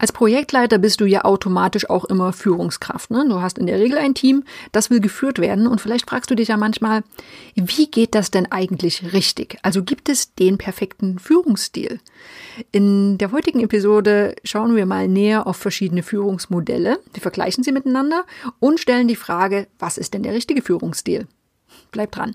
Als Projektleiter bist du ja automatisch auch immer Führungskraft. Ne? Du hast in der Regel ein Team, das will geführt werden und vielleicht fragst du dich ja manchmal, wie geht das denn eigentlich richtig? Also gibt es den perfekten Führungsstil? In der heutigen Episode schauen wir mal näher auf verschiedene Führungsmodelle. Wir vergleichen sie miteinander und stellen die Frage, was ist denn der richtige Führungsstil? Bleib dran.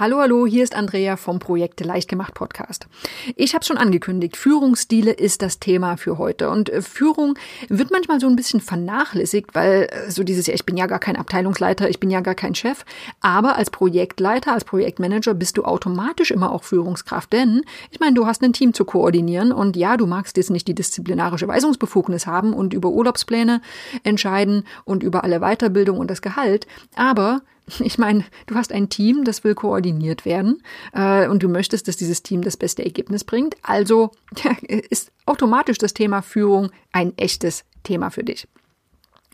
Hallo, hallo, hier ist Andrea vom Projekte leicht gemacht Podcast. Ich habe schon angekündigt, Führungsstile ist das Thema für heute. Und äh, Führung wird manchmal so ein bisschen vernachlässigt, weil äh, so dieses Jahr, ich bin ja gar kein Abteilungsleiter, ich bin ja gar kein Chef, aber als Projektleiter, als Projektmanager bist du automatisch immer auch Führungskraft, denn ich meine, du hast ein Team zu koordinieren. Und ja, du magst jetzt nicht die disziplinarische Weisungsbefugnis haben und über Urlaubspläne entscheiden und über alle Weiterbildung und das Gehalt, aber ich meine, du hast ein Team, das will koordiniert werden äh, und du möchtest, dass dieses Team das beste Ergebnis bringt. Also ist automatisch das Thema Führung ein echtes Thema für dich.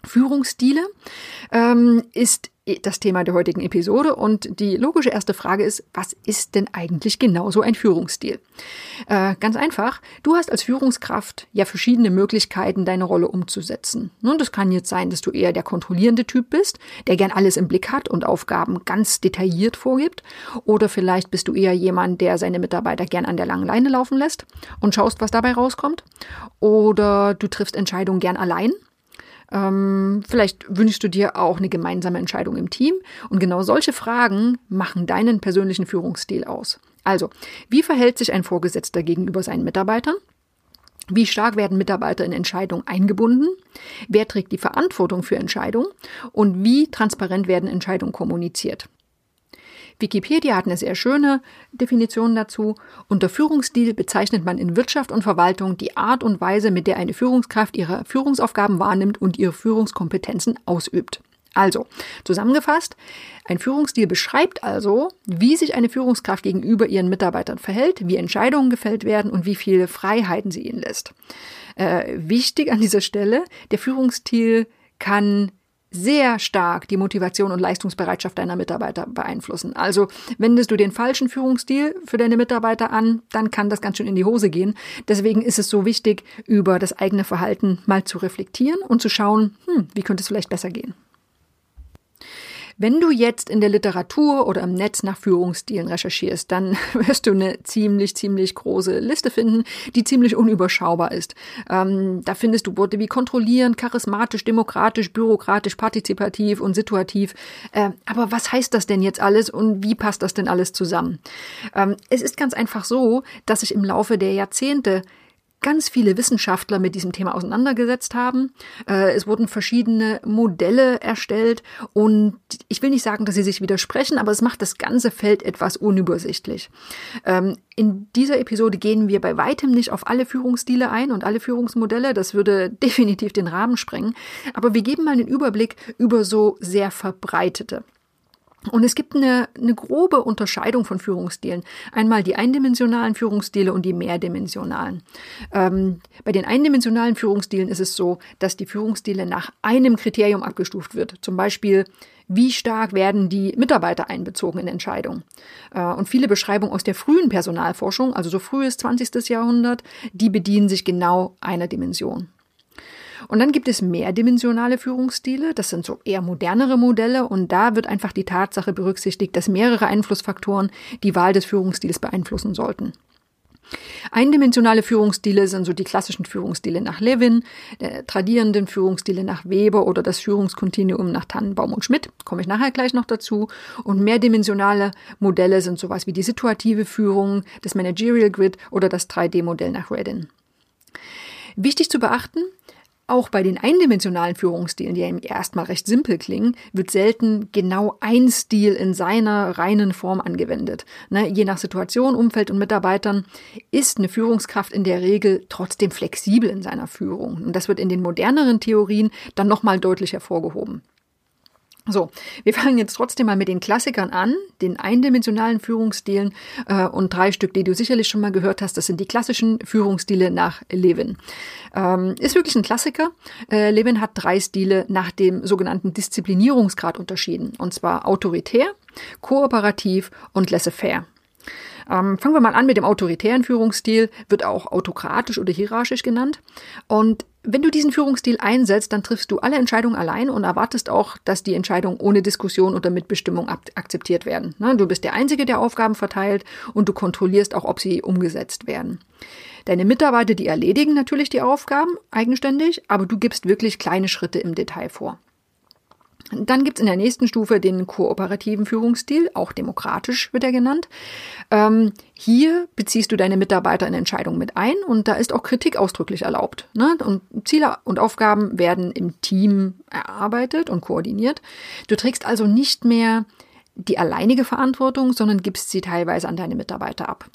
Führungsstile ähm, ist das Thema der heutigen Episode und die logische erste Frage ist, was ist denn eigentlich genau so ein Führungsstil? Äh, ganz einfach, du hast als Führungskraft ja verschiedene Möglichkeiten, deine Rolle umzusetzen. Und das kann jetzt sein, dass du eher der kontrollierende Typ bist, der gern alles im Blick hat und Aufgaben ganz detailliert vorgibt. Oder vielleicht bist du eher jemand, der seine Mitarbeiter gern an der langen Leine laufen lässt und schaust, was dabei rauskommt. Oder du triffst Entscheidungen gern allein ähm, vielleicht wünschst du dir auch eine gemeinsame Entscheidung im Team. Und genau solche Fragen machen deinen persönlichen Führungsstil aus. Also, wie verhält sich ein Vorgesetzter gegenüber seinen Mitarbeitern? Wie stark werden Mitarbeiter in Entscheidungen eingebunden? Wer trägt die Verantwortung für Entscheidungen? Und wie transparent werden Entscheidungen kommuniziert? Wikipedia hat eine sehr schöne Definition dazu. Unter Führungsstil bezeichnet man in Wirtschaft und Verwaltung die Art und Weise, mit der eine Führungskraft ihre Führungsaufgaben wahrnimmt und ihre Führungskompetenzen ausübt. Also, zusammengefasst, ein Führungsstil beschreibt also, wie sich eine Führungskraft gegenüber ihren Mitarbeitern verhält, wie Entscheidungen gefällt werden und wie viele Freiheiten sie ihnen lässt. Äh, wichtig an dieser Stelle, der Führungsstil kann sehr stark die Motivation und Leistungsbereitschaft deiner Mitarbeiter beeinflussen. Also wendest du den falschen Führungsstil für deine Mitarbeiter an, dann kann das ganz schön in die Hose gehen. Deswegen ist es so wichtig, über das eigene Verhalten mal zu reflektieren und zu schauen, hm, wie könnte es vielleicht besser gehen. Wenn du jetzt in der Literatur oder im Netz nach Führungsstilen recherchierst, dann wirst du eine ziemlich, ziemlich große Liste finden, die ziemlich unüberschaubar ist. Ähm, da findest du Worte wie kontrollieren, charismatisch, demokratisch, bürokratisch, partizipativ und situativ. Äh, aber was heißt das denn jetzt alles und wie passt das denn alles zusammen? Ähm, es ist ganz einfach so, dass sich im Laufe der Jahrzehnte ganz viele Wissenschaftler mit diesem Thema auseinandergesetzt haben. Äh, es wurden verschiedene Modelle erstellt und ich will nicht sagen, dass sie sich widersprechen, aber es macht das ganze Feld etwas unübersichtlich. Ähm, in dieser Episode gehen wir bei weitem nicht auf alle Führungsstile ein und alle Führungsmodelle. Das würde definitiv den Rahmen sprengen. Aber wir geben mal einen Überblick über so sehr verbreitete. Und es gibt eine, eine grobe Unterscheidung von Führungsstilen. Einmal die eindimensionalen Führungsstile und die mehrdimensionalen. Ähm, bei den eindimensionalen Führungsstilen ist es so, dass die Führungsstile nach einem Kriterium abgestuft wird. Zum Beispiel, wie stark werden die Mitarbeiter einbezogen in Entscheidungen. Äh, und viele Beschreibungen aus der frühen Personalforschung, also so frühes 20. Jahrhundert, die bedienen sich genau einer Dimension. Und dann gibt es mehrdimensionale Führungsstile, das sind so eher modernere Modelle und da wird einfach die Tatsache berücksichtigt, dass mehrere Einflussfaktoren die Wahl des Führungsstils beeinflussen sollten. Eindimensionale Führungsstile sind so die klassischen Führungsstile nach Levin, der tradierenden Führungsstile nach Weber oder das Führungskontinuum nach Tannenbaum und Schmidt, komme ich nachher gleich noch dazu. Und mehrdimensionale Modelle sind sowas wie die situative Führung, das Managerial Grid oder das 3D-Modell nach Redin. Wichtig zu beachten, Auch bei den eindimensionalen Führungsstilen, die ja erstmal recht simpel klingen, wird selten genau ein Stil in seiner reinen Form angewendet. Ne, je nach Situation, Umfeld und Mitarbeitern ist eine Führungskraft in der Regel trotzdem flexibel in seiner Führung. Und das wird in den moderneren Theorien dann nochmal deutlich hervorgehoben. So, wir fangen jetzt trotzdem mal mit den Klassikern an, den eindimensionalen Führungsstilen äh, und drei Stück, die du sicherlich schon mal gehört hast. Das sind die klassischen Führungsstile nach Levin. Ähm, ist wirklich ein Klassiker. Äh, Levin hat drei Stile nach dem sogenannten Disziplinierungsgrad unterschieden, und zwar autoritär, kooperativ und laissez-faire. Ähm, fangen wir mal an mit dem autoritären Führungsstil, wird auch autokratisch oder hierarchisch genannt. Und wenn du diesen Führungsstil einsetzt, dann triffst du alle Entscheidungen allein und erwartest auch, dass die Entscheidungen ohne Diskussion oder Mitbestimmung akzeptiert werden. Ne, du bist der Einzige, der Aufgaben verteilt und du kontrollierst auch, ob sie umgesetzt werden. Deine Mitarbeiter, die erledigen natürlich die Aufgaben eigenständig, aber du gibst wirklich kleine Schritte im Detail vor. Dann gibt's in der nächsten Stufe den kooperativen Führungsstil, auch demokratisch wird er genannt. Ähm, hier beziehst du deine Mitarbeiter in Entscheidungen mit ein und da ist auch Kritik ausdrücklich erlaubt. Ne? Und Ziele und Aufgaben werden im Team erarbeitet und koordiniert. Du trägst also nicht mehr die alleinige Verantwortung, sondern gibst sie teilweise an deine Mitarbeiter ab.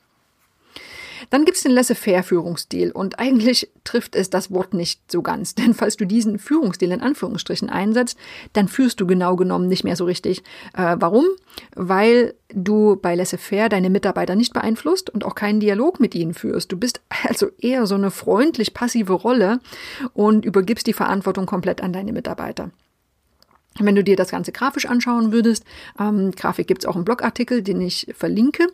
Dann gibt es den Laissez-faire-Führungsstil und eigentlich trifft es das Wort nicht so ganz, denn falls du diesen Führungsstil in Anführungsstrichen einsetzt, dann führst du genau genommen nicht mehr so richtig. Äh, warum? Weil du bei Laissez-faire deine Mitarbeiter nicht beeinflusst und auch keinen Dialog mit ihnen führst. Du bist also eher so eine freundlich passive Rolle und übergibst die Verantwortung komplett an deine Mitarbeiter. Wenn du dir das Ganze grafisch anschauen würdest, ähm, Grafik gibt's auch im Blogartikel, den ich verlinke.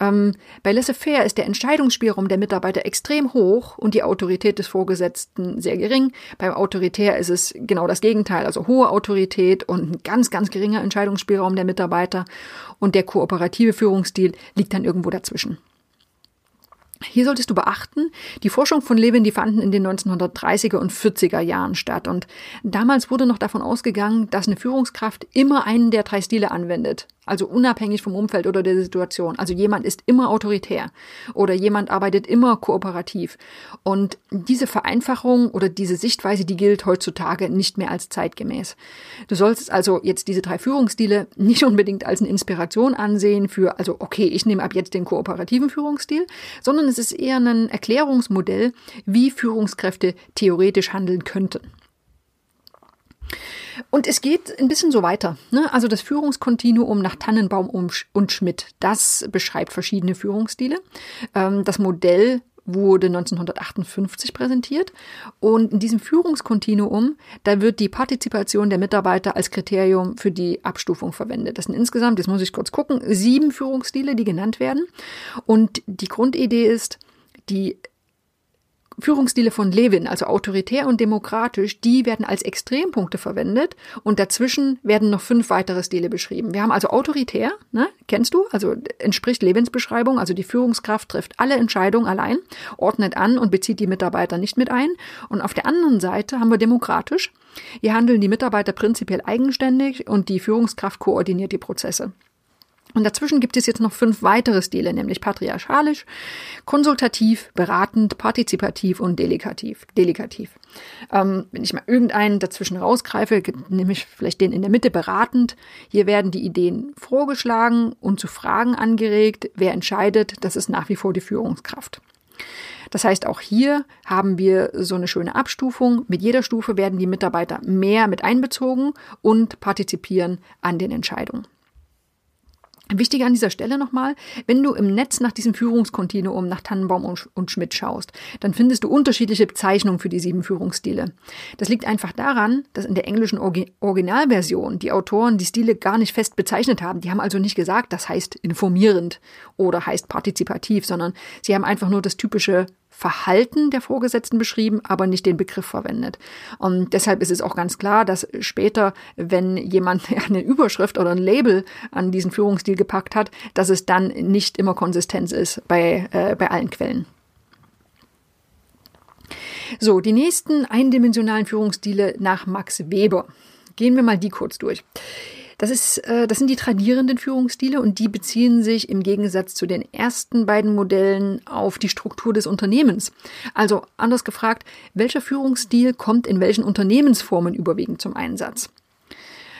Ähm, bei Laissez-faire ist der Entscheidungsspielraum der Mitarbeiter extrem hoch und die Autorität des Vorgesetzten sehr gering. Beim Autoritär ist es genau das Gegenteil, also hohe Autorität und ein ganz, ganz geringer Entscheidungsspielraum der Mitarbeiter. Und der kooperative Führungsstil liegt dann irgendwo dazwischen. Hier solltest du beachten, die Forschung von Levin, die fanden in den 1930er und 40er Jahren statt. Und damals wurde noch davon ausgegangen, dass eine Führungskraft immer einen der drei Stile anwendet also unabhängig vom Umfeld oder der Situation. Also jemand ist immer autoritär oder jemand arbeitet immer kooperativ. Und diese Vereinfachung oder diese Sichtweise, die gilt heutzutage nicht mehr als zeitgemäß. Du sollst also jetzt diese drei Führungsstile nicht unbedingt als eine Inspiration ansehen für, also okay, ich nehme ab jetzt den kooperativen Führungsstil, sondern es ist eher ein Erklärungsmodell, wie Führungskräfte theoretisch handeln könnten. Und es geht ein bisschen so weiter. Ne? Also das Führungskontinuum nach Tannenbaum und Schmidt, das beschreibt verschiedene Führungsstile. Ähm, das Modell wurde 1958 präsentiert. Und in diesem Führungskontinuum, da wird die Partizipation der Mitarbeiter als Kriterium für die Abstufung verwendet. Das sind insgesamt, jetzt muss ich kurz gucken, sieben Führungsstile, die genannt werden. Und die Grundidee ist, die Führungsstile von Levin, also autoritär und demokratisch, die werden als Extrempunkte verwendet und dazwischen werden noch fünf weitere Stile beschrieben. Wir haben also autoritär, ne, kennst du, also entspricht Levins Beschreibung, also die Führungskraft trifft alle Entscheidungen allein, ordnet an und bezieht die Mitarbeiter nicht mit ein. Und auf der anderen Seite haben wir demokratisch. Hier handeln die Mitarbeiter prinzipiell eigenständig und die Führungskraft koordiniert die Prozesse. Und dazwischen gibt es jetzt noch fünf weitere Stile, nämlich patriarchalisch, konsultativ, beratend, partizipativ und delikativ. delikativ. Ähm, wenn ich mal irgendeinen dazwischen rausgreife, nehme ich vielleicht den in der Mitte beratend. Hier werden die Ideen vorgeschlagen und zu Fragen angeregt. Wer entscheidet, das ist nach wie vor die Führungskraft. Das heißt, auch hier haben wir so eine schöne Abstufung. Mit jeder Stufe werden die Mitarbeiter mehr mit einbezogen und partizipieren an den Entscheidungen. Wichtig an dieser Stelle nochmal, wenn du im Netz nach diesem Führungskontinuum nach Tannenbaum und Schmidt schaust, dann findest du unterschiedliche Bezeichnungen für die sieben Führungsstile. Das liegt einfach daran, dass in der englischen Originalversion die Autoren die Stile gar nicht fest bezeichnet haben. Die haben also nicht gesagt, das heißt informierend oder heißt partizipativ, sondern sie haben einfach nur das typische Verhalten der Vorgesetzten beschrieben, aber nicht den Begriff verwendet. Und deshalb ist es auch ganz klar, dass später, wenn jemand eine Überschrift oder ein Label an diesen Führungsstil gepackt hat, dass es dann nicht immer Konsistenz ist bei, äh, bei allen Quellen. So, die nächsten eindimensionalen Führungsstile nach Max Weber. Gehen wir mal die kurz durch. Das, ist, äh, das sind die tradierenden Führungsstile und die beziehen sich im Gegensatz zu den ersten beiden Modellen auf die Struktur des Unternehmens. Also anders gefragt, welcher Führungsstil kommt in welchen Unternehmensformen überwiegend zum Einsatz?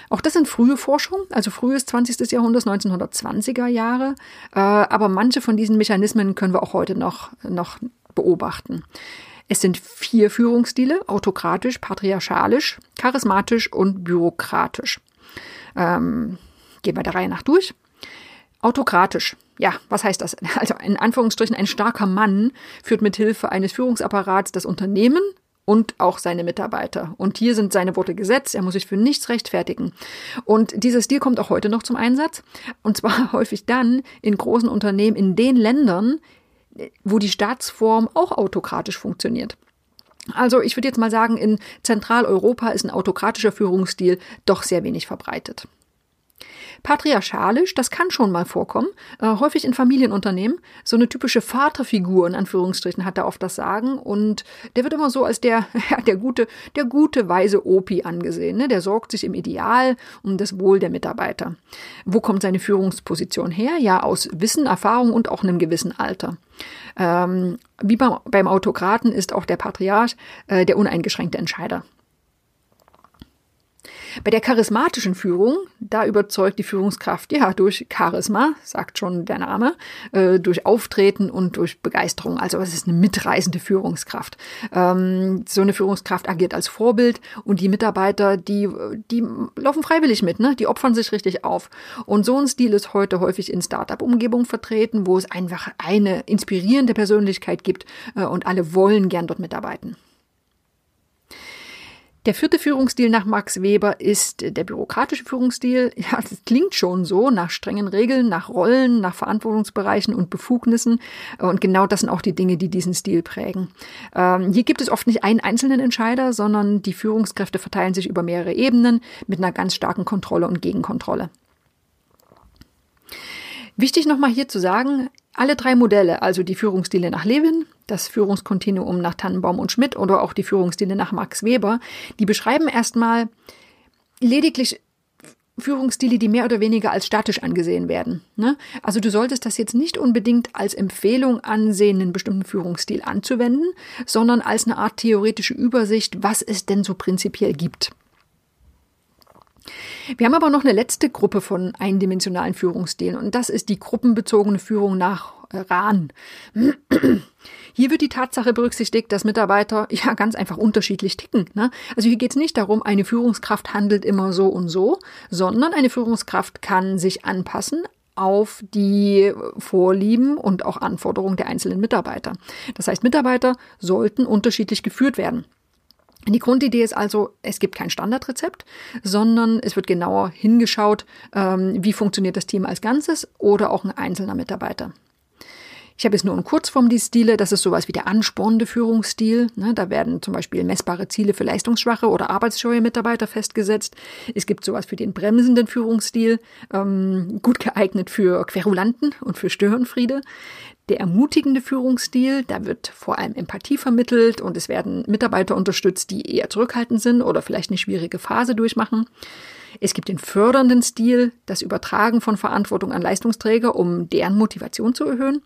Auch das sind frühe Forschung, also frühes 20. Jahrhunderts, 1920er Jahre. Äh, aber manche von diesen Mechanismen können wir auch heute noch, noch beobachten. Es sind vier Führungsstile, autokratisch, patriarchalisch, charismatisch und bürokratisch. Ähm, gehen wir der Reihe nach durch. Autokratisch. Ja, was heißt das? Also in Anführungsstrichen ein starker Mann führt mit Hilfe eines Führungsapparats das Unternehmen und auch seine Mitarbeiter. Und hier sind seine Worte Gesetz. Er muss sich für nichts rechtfertigen. Und dieser Stil kommt auch heute noch zum Einsatz. Und zwar häufig dann in großen Unternehmen in den Ländern, wo die Staatsform auch autokratisch funktioniert. Also ich würde jetzt mal sagen, in Zentraleuropa ist ein autokratischer Führungsstil doch sehr wenig verbreitet. Patriarchalisch, das kann schon mal vorkommen, äh, häufig in Familienunternehmen. So eine typische Vaterfigur in Anführungsstrichen hat da oft das Sagen und der wird immer so als der, ja, der gute, der gute weise Opi angesehen. Ne? Der sorgt sich im Ideal um das Wohl der Mitarbeiter. Wo kommt seine Führungsposition her? Ja, aus Wissen, Erfahrung und auch einem gewissen Alter. Ähm, wie beim, beim Autokraten ist auch der Patriarch äh, der uneingeschränkte Entscheider. Bei der charismatischen Führung, da überzeugt die Führungskraft ja durch Charisma, sagt schon der Name, äh, durch Auftreten und durch Begeisterung. Also es ist eine mitreißende Führungskraft. Ähm, so eine Führungskraft agiert als Vorbild und die Mitarbeiter, die, die laufen freiwillig mit, ne? die opfern sich richtig auf. Und so ein Stil ist heute häufig in Startup-Umgebungen vertreten, wo es einfach eine inspirierende Persönlichkeit gibt äh, und alle wollen gern dort mitarbeiten. Der vierte Führungsstil nach Max Weber ist der bürokratische Führungsstil. Ja, das klingt schon so, nach strengen Regeln, nach Rollen, nach Verantwortungsbereichen und Befugnissen. Und genau das sind auch die Dinge, die diesen Stil prägen. Ähm, hier gibt es oft nicht einen einzelnen Entscheider, sondern die Führungskräfte verteilen sich über mehrere Ebenen mit einer ganz starken Kontrolle und Gegenkontrolle. Wichtig nochmal hier zu sagen, alle drei Modelle, also die Führungsstile nach Levin, das Führungskontinuum nach Tannenbaum und Schmidt oder auch die Führungsstile nach Max Weber, die beschreiben erstmal lediglich Führungsstile, die mehr oder weniger als statisch angesehen werden. Ne? Also du solltest das jetzt nicht unbedingt als Empfehlung ansehen, einen bestimmten Führungsstil anzuwenden, sondern als eine Art theoretische Übersicht, was es denn so prinzipiell gibt. Wir haben aber noch eine letzte Gruppe von eindimensionalen Führungsstilen und das ist die gruppenbezogene Führung nach Rahn. Hier wird die Tatsache berücksichtigt, dass Mitarbeiter ja ganz einfach unterschiedlich ticken. Ne? Also hier geht es nicht darum, eine Führungskraft handelt immer so und so, sondern eine Führungskraft kann sich anpassen auf die Vorlieben und auch Anforderungen der einzelnen Mitarbeiter. Das heißt, Mitarbeiter sollten unterschiedlich geführt werden. Die Grundidee ist also, es gibt kein Standardrezept, sondern es wird genauer hingeschaut, ähm, wie funktioniert das Team als Ganzes oder auch ein einzelner Mitarbeiter. Ich habe jetzt nur in Kurzform die Stile. Das ist sowas wie der anspornende Führungsstil. Ne, da werden zum Beispiel messbare Ziele für leistungsschwache oder arbeitsscheue Mitarbeiter festgesetzt. Es gibt sowas für den bremsenden Führungsstil, ähm, gut geeignet für Querulanten und für Störenfriede. Der ermutigende Führungsstil, da wird vor allem Empathie vermittelt und es werden Mitarbeiter unterstützt, die eher zurückhaltend sind oder vielleicht eine schwierige Phase durchmachen. Es gibt den fördernden Stil, das Übertragen von Verantwortung an Leistungsträger, um deren Motivation zu erhöhen.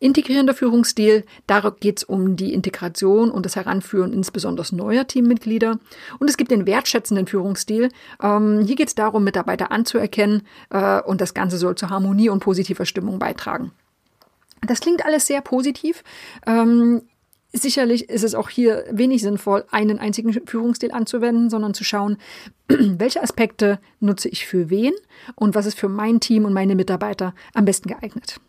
Integrierender Führungsstil, da geht es um die Integration und das Heranführen insbesondere neuer Teammitglieder. Und es gibt den wertschätzenden Führungsstil. Ähm, hier geht es darum, Mitarbeiter anzuerkennen äh, und das Ganze soll zur Harmonie und positiver Stimmung beitragen. Das klingt alles sehr positiv. Ähm, sicherlich ist es auch hier wenig sinnvoll, einen einzigen Führungsstil anzuwenden, sondern zu schauen, welche Aspekte nutze ich für wen und was ist für mein Team und meine Mitarbeiter am besten geeignet.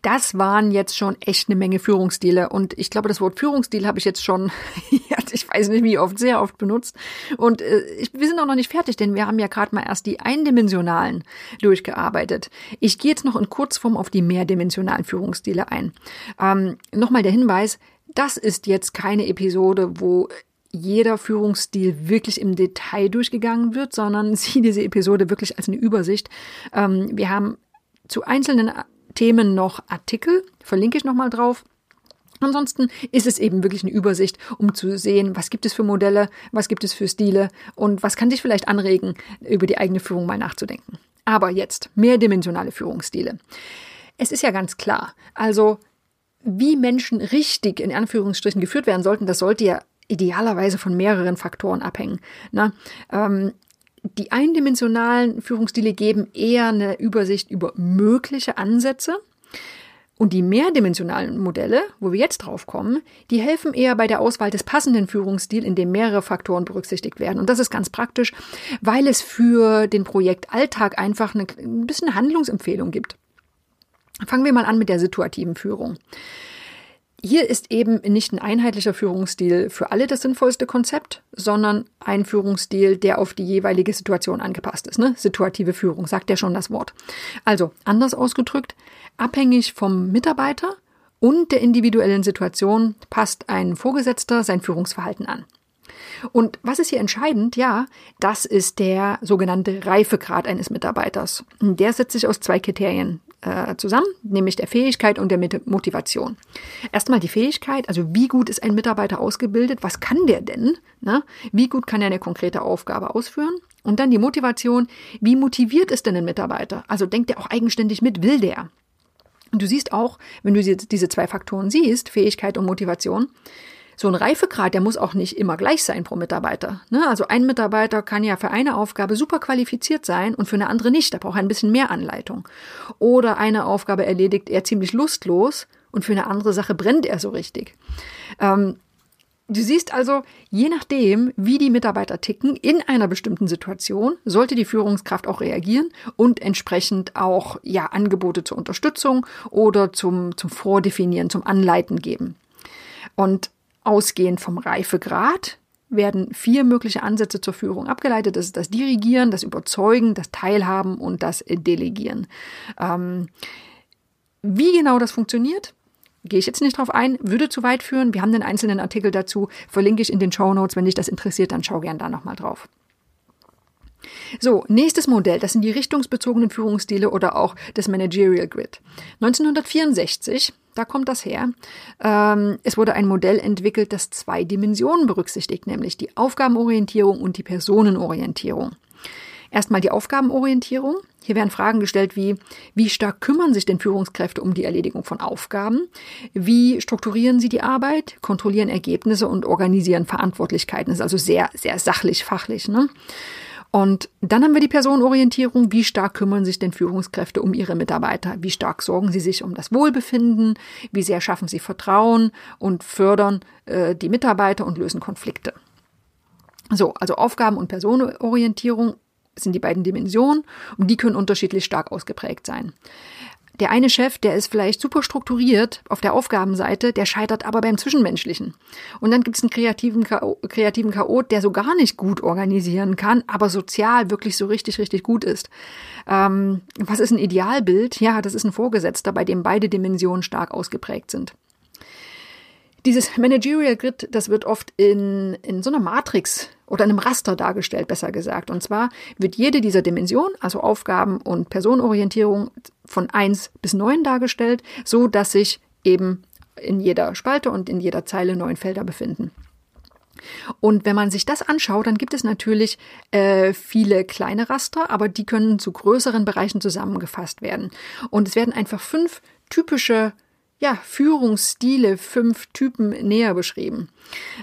Das waren jetzt schon echt eine Menge Führungsstile. Und ich glaube, das Wort Führungsstil habe ich jetzt schon, ich weiß nicht wie oft, sehr oft benutzt. Und äh, wir sind auch noch nicht fertig, denn wir haben ja gerade mal erst die eindimensionalen durchgearbeitet. Ich gehe jetzt noch in Kurzform auf die mehrdimensionalen Führungsstile ein. Ähm, Nochmal der Hinweis, das ist jetzt keine Episode, wo jeder Führungsstil wirklich im Detail durchgegangen wird, sondern sieh diese Episode wirklich als eine Übersicht. Ähm, wir haben zu einzelnen Themen noch Artikel, verlinke ich nochmal drauf. Ansonsten ist es eben wirklich eine Übersicht, um zu sehen, was gibt es für Modelle, was gibt es für Stile und was kann dich vielleicht anregen, über die eigene Führung mal nachzudenken. Aber jetzt mehrdimensionale Führungsstile. Es ist ja ganz klar, also wie Menschen richtig in Anführungsstrichen geführt werden sollten, das sollte ja idealerweise von mehreren Faktoren abhängen. Na, ähm, die eindimensionalen Führungsstile geben eher eine Übersicht über mögliche Ansätze und die mehrdimensionalen Modelle, wo wir jetzt drauf kommen, die helfen eher bei der Auswahl des passenden Führungsstils, in dem mehrere Faktoren berücksichtigt werden. Und das ist ganz praktisch, weil es für den Projektalltag einfach eine, ein bisschen Handlungsempfehlung gibt. Fangen wir mal an mit der situativen Führung. Hier ist eben nicht ein einheitlicher Führungsstil für alle das sinnvollste Konzept, sondern ein Führungsstil, der auf die jeweilige Situation angepasst ist. Ne? Situative Führung, sagt ja schon das Wort. Also, anders ausgedrückt, abhängig vom Mitarbeiter und der individuellen Situation passt ein Vorgesetzter sein Führungsverhalten an. Und was ist hier entscheidend? Ja, das ist der sogenannte Reifegrad eines Mitarbeiters. Der setzt sich aus zwei Kriterien äh, zusammen, nämlich der Fähigkeit und der Motivation. Erstmal die Fähigkeit, also wie gut ist ein Mitarbeiter ausgebildet, was kann der denn? Ne? Wie gut kann er eine konkrete Aufgabe ausführen? Und dann die Motivation, wie motiviert ist denn ein Mitarbeiter? Also denkt er auch eigenständig mit, will der? Und du siehst auch, wenn du diese zwei Faktoren siehst, Fähigkeit und Motivation, so ein Reifegrad, der muss auch nicht immer gleich sein pro Mitarbeiter. Ne? Also ein Mitarbeiter kann ja für eine Aufgabe super qualifiziert sein und für eine andere nicht. Da braucht er ein bisschen mehr Anleitung. Oder eine Aufgabe erledigt er ziemlich lustlos und für eine andere Sache brennt er so richtig. Ähm, Du siehst also, je nachdem, wie die Mitarbeiter ticken, in einer bestimmten Situation sollte die Führungskraft auch reagieren und entsprechend auch ja Angebote zur Unterstützung oder zum, zum Vordefinieren, zum Anleiten geben. Und Ausgehend vom Reifegrad werden vier mögliche Ansätze zur Führung abgeleitet. Das ist das Dirigieren, das Überzeugen, das Teilhaben und das Delegieren. Ähm, wie genau das funktioniert, gehe ich jetzt nicht drauf ein, würde zu weit führen. Wir haben den einzelnen Artikel dazu, verlinke ich in den Show Notes. Wenn dich das interessiert, dann schau gern da nochmal drauf. So, nächstes Modell, das sind die richtungsbezogenen Führungsstile oder auch das Managerial Grid. 1964 da kommt das her. Ähm, es wurde ein Modell entwickelt, das zwei Dimensionen berücksichtigt, nämlich die Aufgabenorientierung und die Personenorientierung. Erstmal die Aufgabenorientierung. Hier werden Fragen gestellt wie, wie stark kümmern sich denn Führungskräfte um die Erledigung von Aufgaben? Wie strukturieren sie die Arbeit, kontrollieren Ergebnisse und organisieren Verantwortlichkeiten? Das ist also sehr, sehr sachlich, fachlich. Ne? Und dann haben wir die Personenorientierung. Wie stark kümmern sich denn Führungskräfte um ihre Mitarbeiter? Wie stark sorgen sie sich um das Wohlbefinden? Wie sehr schaffen sie Vertrauen und fördern äh, die Mitarbeiter und lösen Konflikte? So, also Aufgaben- und Personenorientierung sind die beiden Dimensionen und die können unterschiedlich stark ausgeprägt sein. Der eine Chef, der ist vielleicht super strukturiert auf der Aufgabenseite, der scheitert aber beim Zwischenmenschlichen. Und dann gibt es einen kreativen, kreativen Chaot, der so gar nicht gut organisieren kann, aber sozial wirklich so richtig, richtig gut ist. Ähm, was ist ein Idealbild? Ja, das ist ein Vorgesetzter, bei dem beide Dimensionen stark ausgeprägt sind. Dieses Managerial Grid, das wird oft in, in so einer Matrix oder einem Raster dargestellt, besser gesagt. Und zwar wird jede dieser Dimensionen, also Aufgaben und Personenorientierung, von eins bis neun dargestellt, so dass sich eben in jeder Spalte und in jeder Zeile neun Felder befinden. Und wenn man sich das anschaut, dann gibt es natürlich äh, viele kleine Raster, aber die können zu größeren Bereichen zusammengefasst werden. Und es werden einfach fünf typische ja, Führungsstile, fünf Typen näher beschrieben.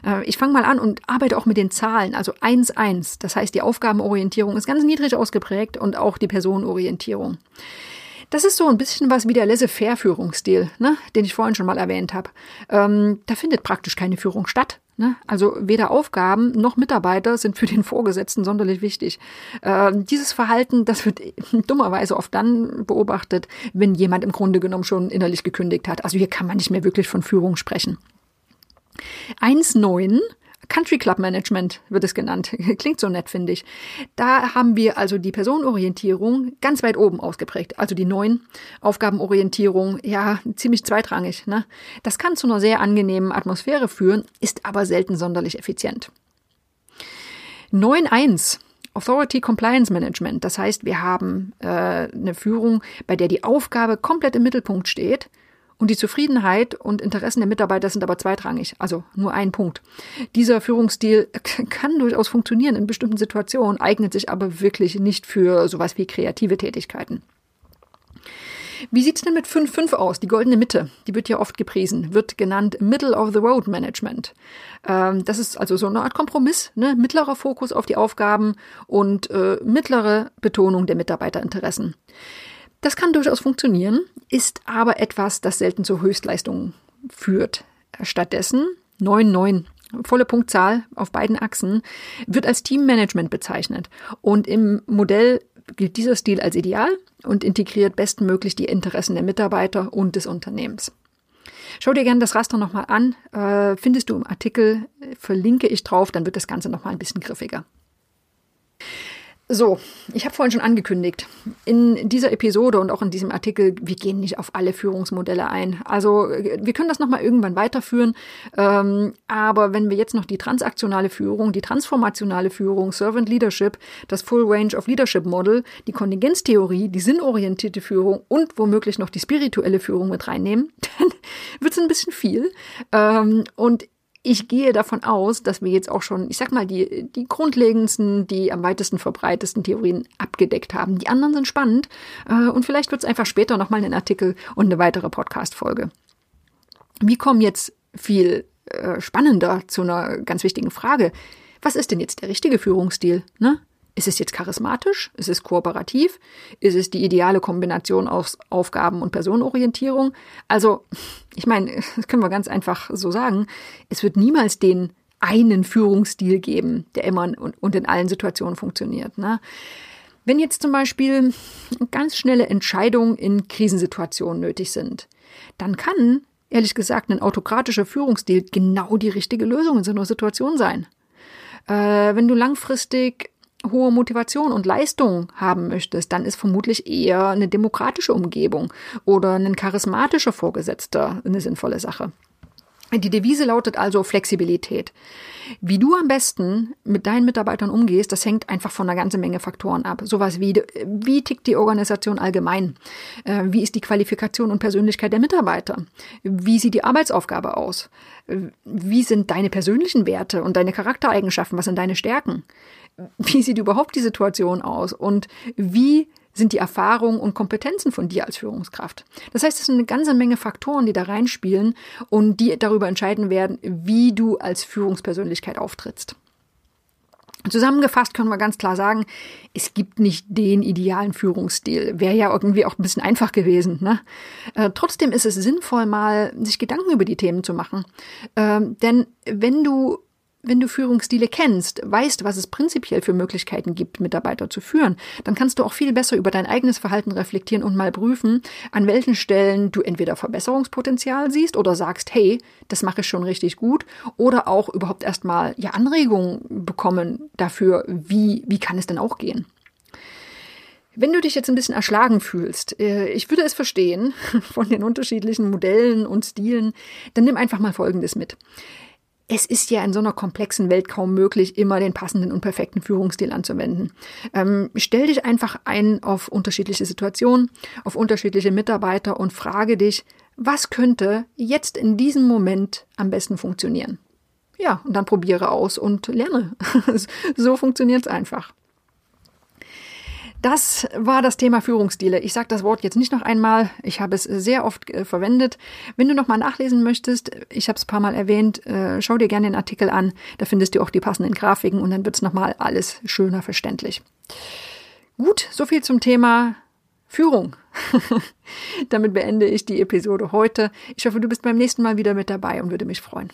Äh, ich fange mal an und arbeite auch mit den Zahlen, also 1-1. Das heißt, die Aufgabenorientierung ist ganz niedrig ausgeprägt und auch die Personenorientierung. Das ist so ein bisschen was wie der Laissez-faire-Führungsstil, ne, den ich vorhin schon mal erwähnt habe. Ähm, da findet praktisch keine Führung statt. Ne? Also weder Aufgaben noch Mitarbeiter sind für den Vorgesetzten sonderlich wichtig. Äh, dieses Verhalten, das wird dummerweise oft dann beobachtet, wenn jemand im Grunde genommen schon innerlich gekündigt hat. Also hier kann man nicht mehr wirklich von Führung sprechen. 1.9 Country Club Management wird es genannt. Klingt so nett, finde ich. Da haben wir also die Personenorientierung ganz weit oben ausgeprägt. Also die neuen Aufgabenorientierung, ja, ziemlich zweitrangig. Ne? Das kann zu einer sehr angenehmen Atmosphäre führen, ist aber selten sonderlich effizient. 9.1 Authority Compliance Management. Das heißt, wir haben äh, eine Führung, bei der die Aufgabe komplett im Mittelpunkt steht Und die Zufriedenheit und Interessen der Mitarbeiter sind aber zweitrangig, also nur ein Punkt. Dieser Führungsstil kann durchaus funktionieren in bestimmten Situationen, eignet sich aber wirklich nicht für sowas wie kreative Tätigkeiten. Wie sieht's denn mit 5.5 aus? Die goldene Mitte, die wird ja oft gepriesen, wird genannt Middle of the Road Management. Ähm, das ist also so eine Art Kompromiss, ne? mittlerer Fokus auf die Aufgaben und äh, mittlere Betonung der Mitarbeiterinteressen. Das kann durchaus funktionieren, ist aber etwas, das selten zu Höchstleistungen führt. Stattdessen 9,9 volle Punktzahl auf beiden Achsen, wird als Teammanagement bezeichnet. Und im Modell gilt dieser Stil als ideal und integriert bestmöglich die Interessen der Mitarbeiter und des Unternehmens. Schau dir gerne das Raster nochmal an. Äh, findest du im Artikel, verlinke ich drauf, dann wird das Ganze nochmal ein bisschen griffiger. So, ich habe vorhin schon angekündigt, in dieser Episode und auch in diesem Artikel, wir gehen nicht auf alle Führungsmodelle ein. Also wir können das nochmal irgendwann weiterführen, ähm, aber wenn wir jetzt noch die transaktionale Führung, die transformationale Führung, Servant Leadership, das Full Range of Leadership Model, die Kontingenztheorie, die sinnorientierte Führung und womöglich noch die spirituelle Führung mit reinnehmen, dann wird es ein bisschen viel. Ähm, und ich gehe davon aus, dass wir jetzt auch schon, ich sag mal, die, die grundlegendsten, die am weitesten verbreitesten Theorien abgedeckt haben. Die anderen sind spannend äh, und vielleicht wird es einfach später nochmal einen Artikel und eine weitere Podcast-Folge. Wir kommen jetzt viel äh, spannender zu einer ganz wichtigen Frage. Was ist denn jetzt der richtige Führungsstil? Ne? Ist es jetzt charismatisch? Ist es kooperativ? Ist es die ideale Kombination aus Aufgaben und Personenorientierung? Also, ich meine, das können wir ganz einfach so sagen. Es wird niemals den einen Führungsstil geben, der immer und in allen Situationen funktioniert. Ne? Wenn jetzt zum Beispiel ganz schnelle Entscheidungen in Krisensituationen nötig sind, dann kann, ehrlich gesagt, ein autokratischer Führungsstil genau die richtige Lösung in so einer Situation sein. Äh, wenn du langfristig hohe Motivation und Leistung haben möchtest, dann ist vermutlich eher eine demokratische Umgebung oder ein charismatischer Vorgesetzter eine sinnvolle Sache. Die Devise lautet also Flexibilität. Wie du am besten mit deinen Mitarbeitern umgehst, das hängt einfach von einer ganzen Menge Faktoren ab. Sowas wie, wie tickt die Organisation allgemein? Äh, wie ist die Qualifikation und Persönlichkeit der Mitarbeiter? Wie sieht die Arbeitsaufgabe aus? Wie sind deine persönlichen Werte und deine Charaktereigenschaften? Was sind deine Stärken? Wie sieht überhaupt die Situation aus und wie sind die Erfahrungen und Kompetenzen von dir als Führungskraft. Das heißt, es sind eine ganze Menge Faktoren, die da reinspielen und die darüber entscheiden werden, wie du als Führungspersönlichkeit auftrittst. Zusammengefasst können wir ganz klar sagen, es gibt nicht den idealen Führungsstil. Wäre ja irgendwie auch ein bisschen einfach gewesen. Ne? Äh, trotzdem ist es sinnvoll, mal sich Gedanken über die Themen zu machen. Ähm, denn wenn du wenn du Führungsstile kennst, weißt, was es prinzipiell für Möglichkeiten gibt, Mitarbeiter zu führen, dann kannst du auch viel besser über dein eigenes Verhalten reflektieren und mal prüfen, an welchen Stellen du entweder Verbesserungspotenzial siehst oder sagst, hey, das mache ich schon richtig gut, oder auch überhaupt erstmal ja Anregungen bekommen dafür, wie, wie kann es denn auch gehen. Wenn du dich jetzt ein bisschen erschlagen fühlst, äh, ich würde es verstehen von den unterschiedlichen Modellen und Stilen, dann nimm einfach mal Folgendes mit es ist ja in so einer komplexen Welt kaum möglich, immer den passenden und perfekten Führungsstil anzuwenden. Ähm, stell dich einfach ein auf unterschiedliche Situationen, auf unterschiedliche Mitarbeiter und frage dich, was könnte jetzt in diesem Moment am besten funktionieren? Ja, und dann probiere aus und lerne. so funktioniert es einfach. Das war das Thema Führungsstile. Ich sage das Wort jetzt nicht noch einmal. Ich habe es sehr oft äh, verwendet. Wenn du noch mal nachlesen möchtest, ich habe es paar Mal erwähnt, äh, schau dir gerne den Artikel an. Da findest du auch die passenden Grafiken und dann wird es noch mal alles schöner verständlich. Gut, so viel zum Thema Führung. Damit beende ich die Episode heute. Ich hoffe, du bist beim nächsten Mal wieder mit dabei und würde mich freuen.